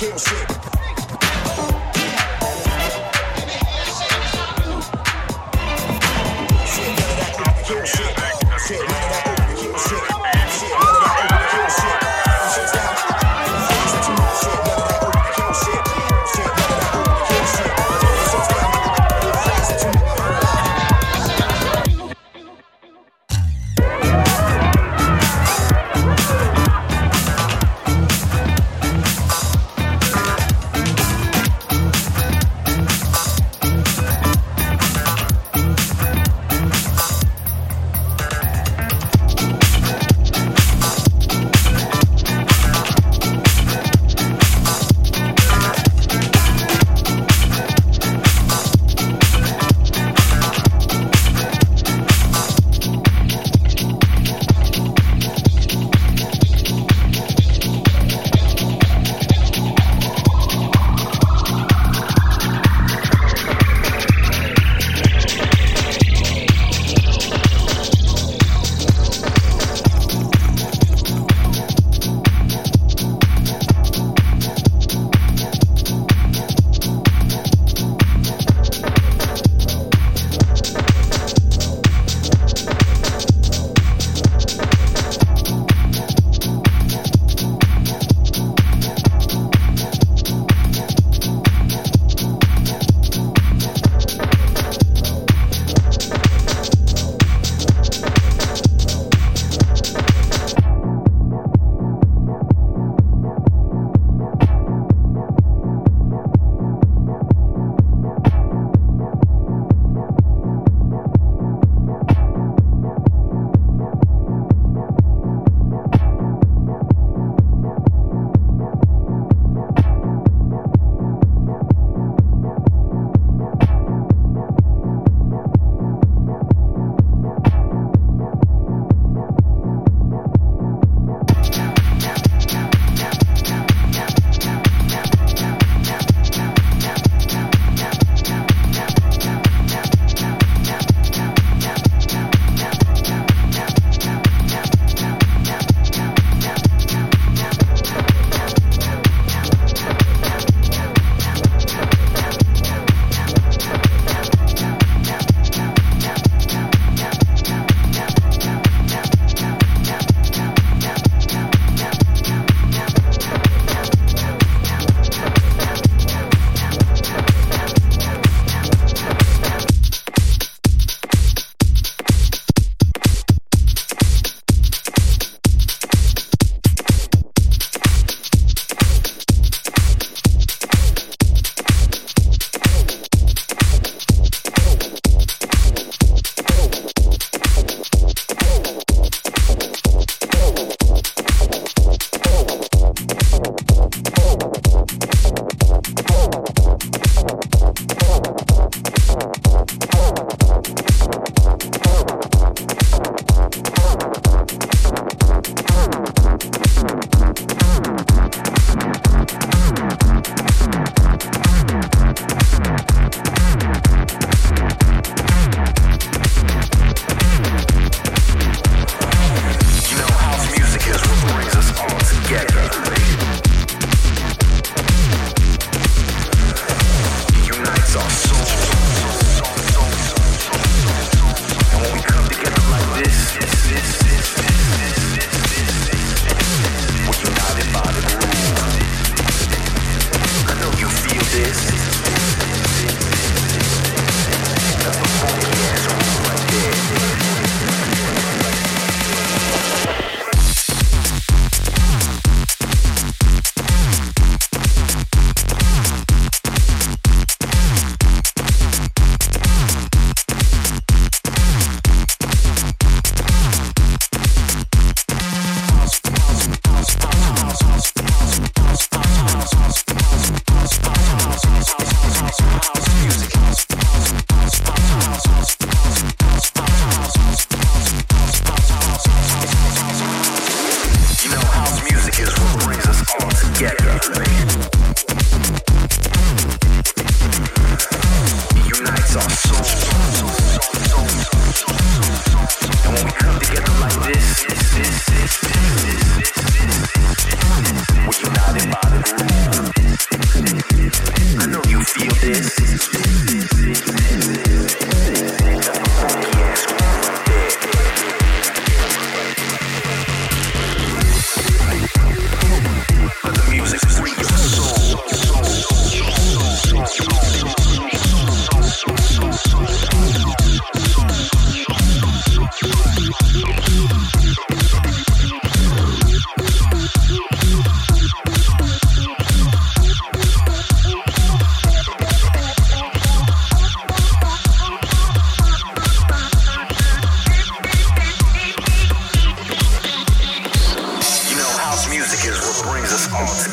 kill shit.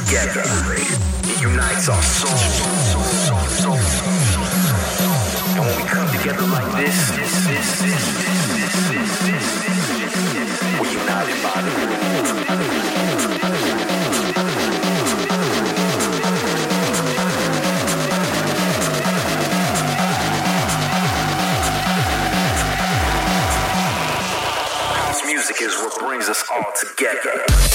together unites our souls. And when we come together like this, we're united by the rules. is what brings us all together.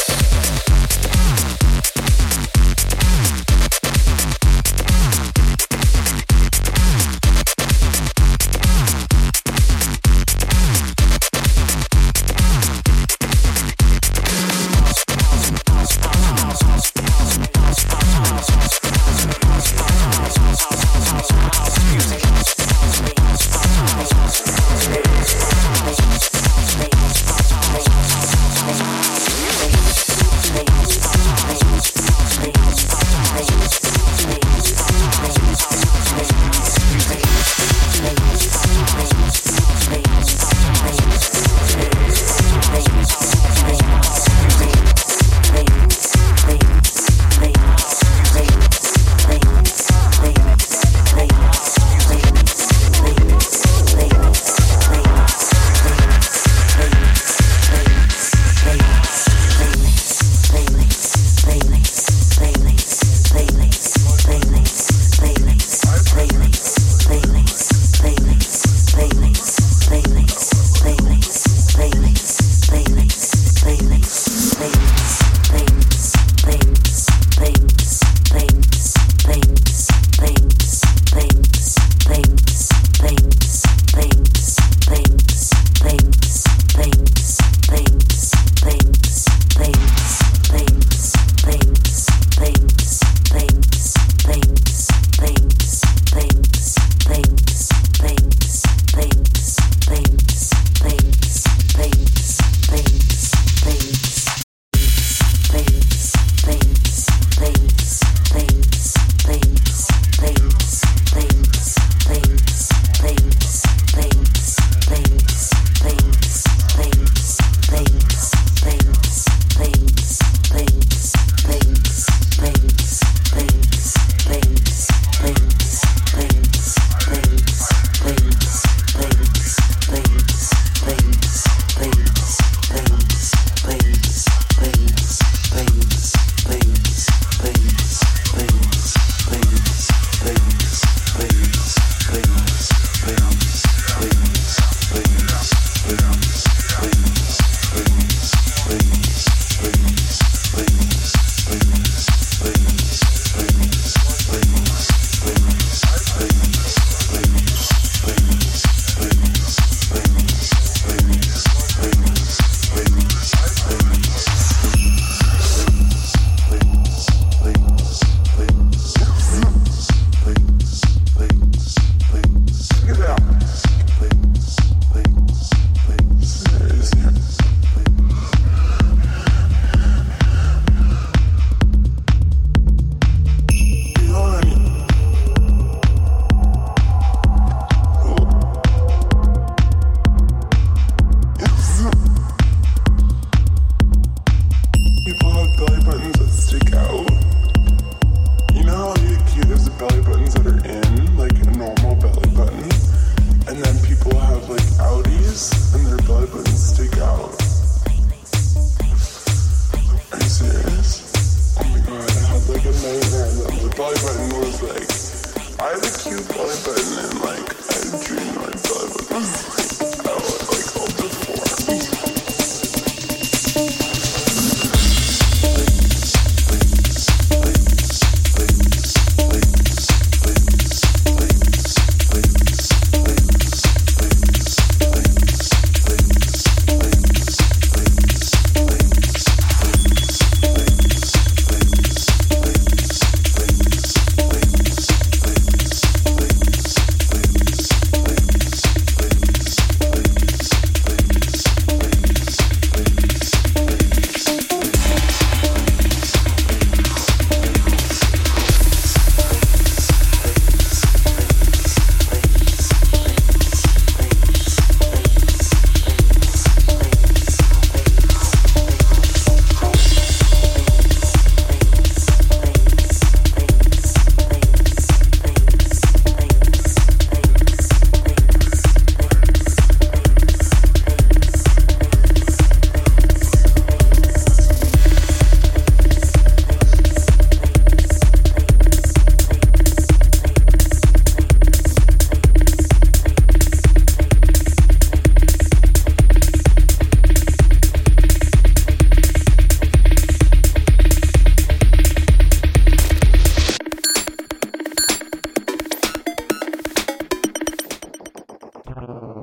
Uh...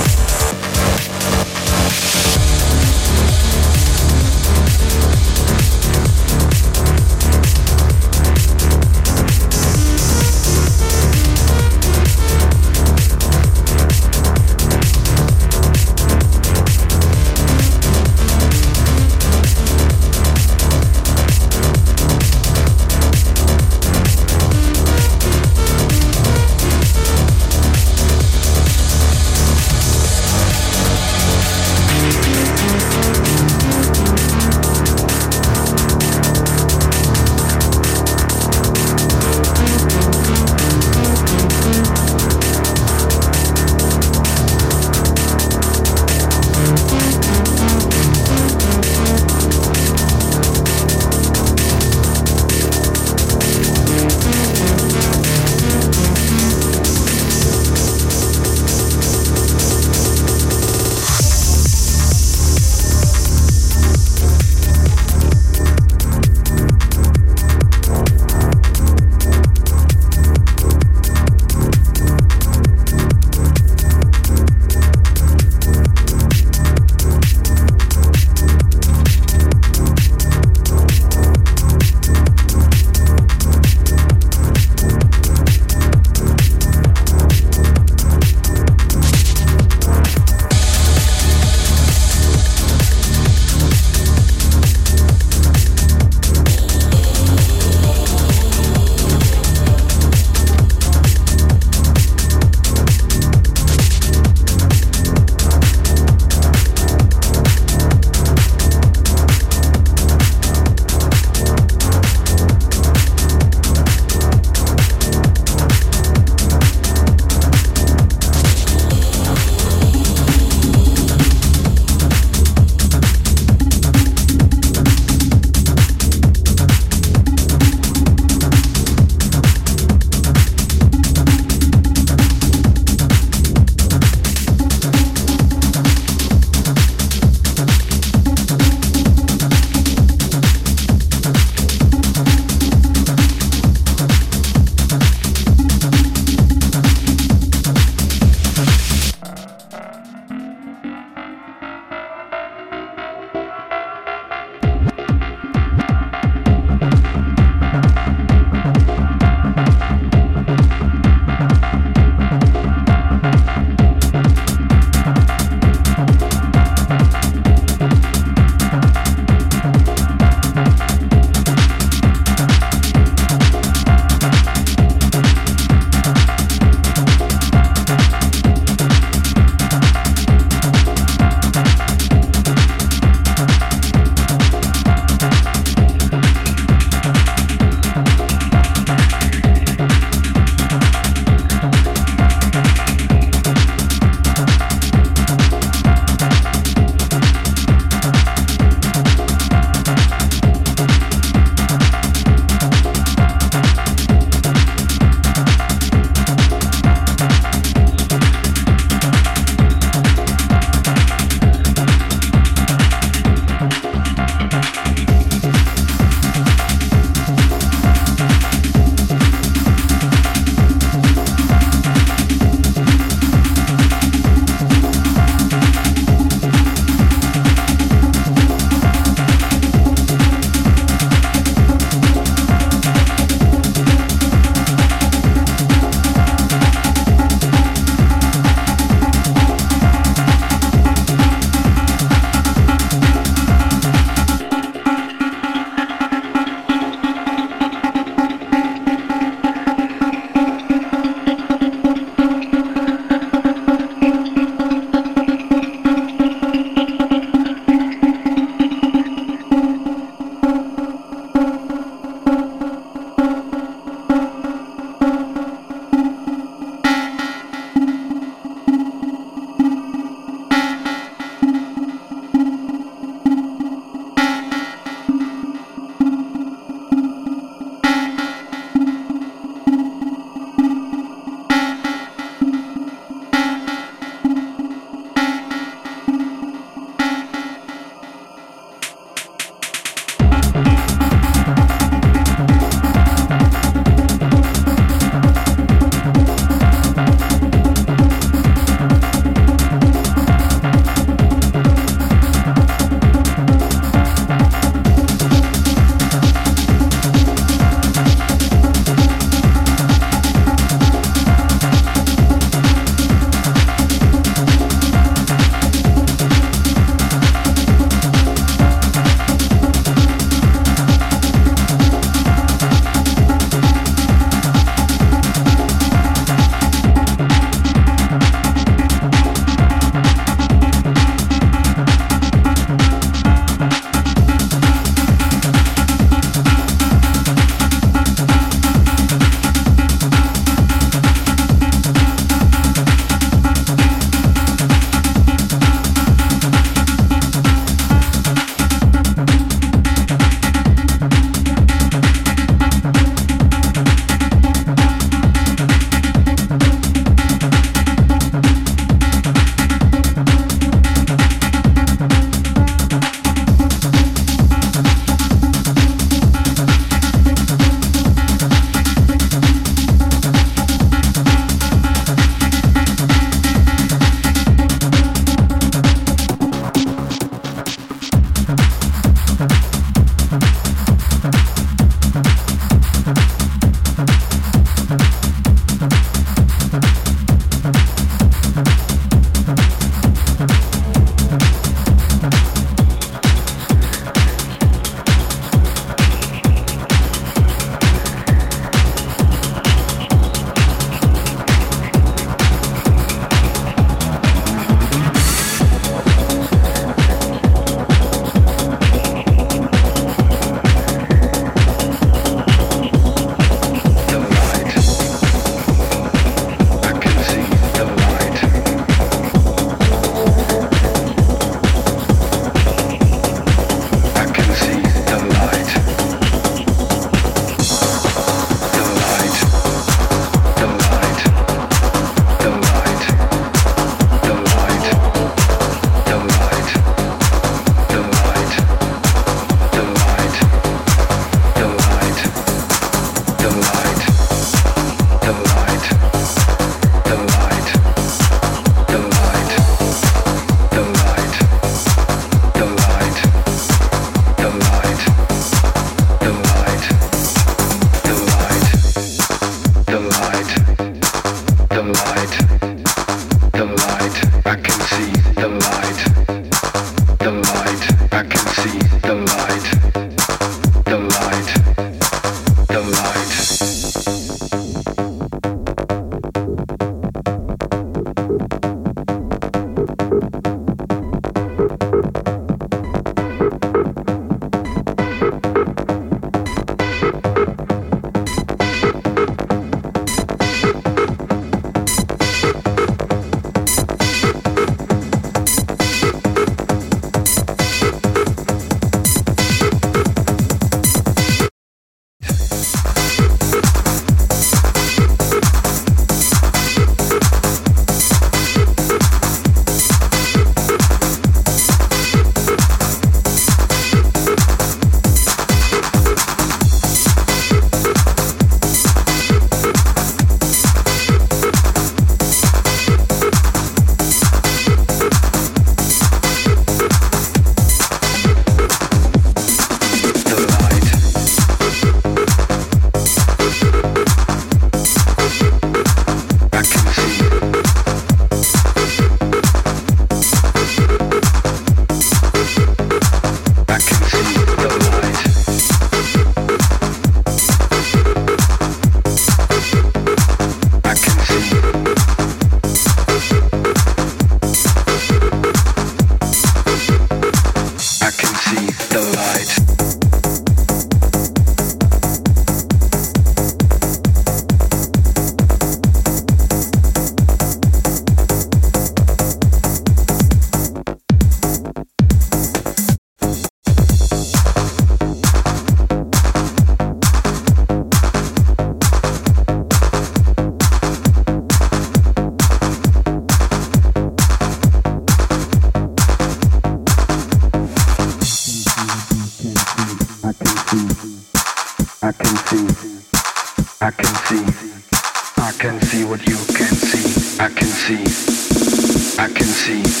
Thank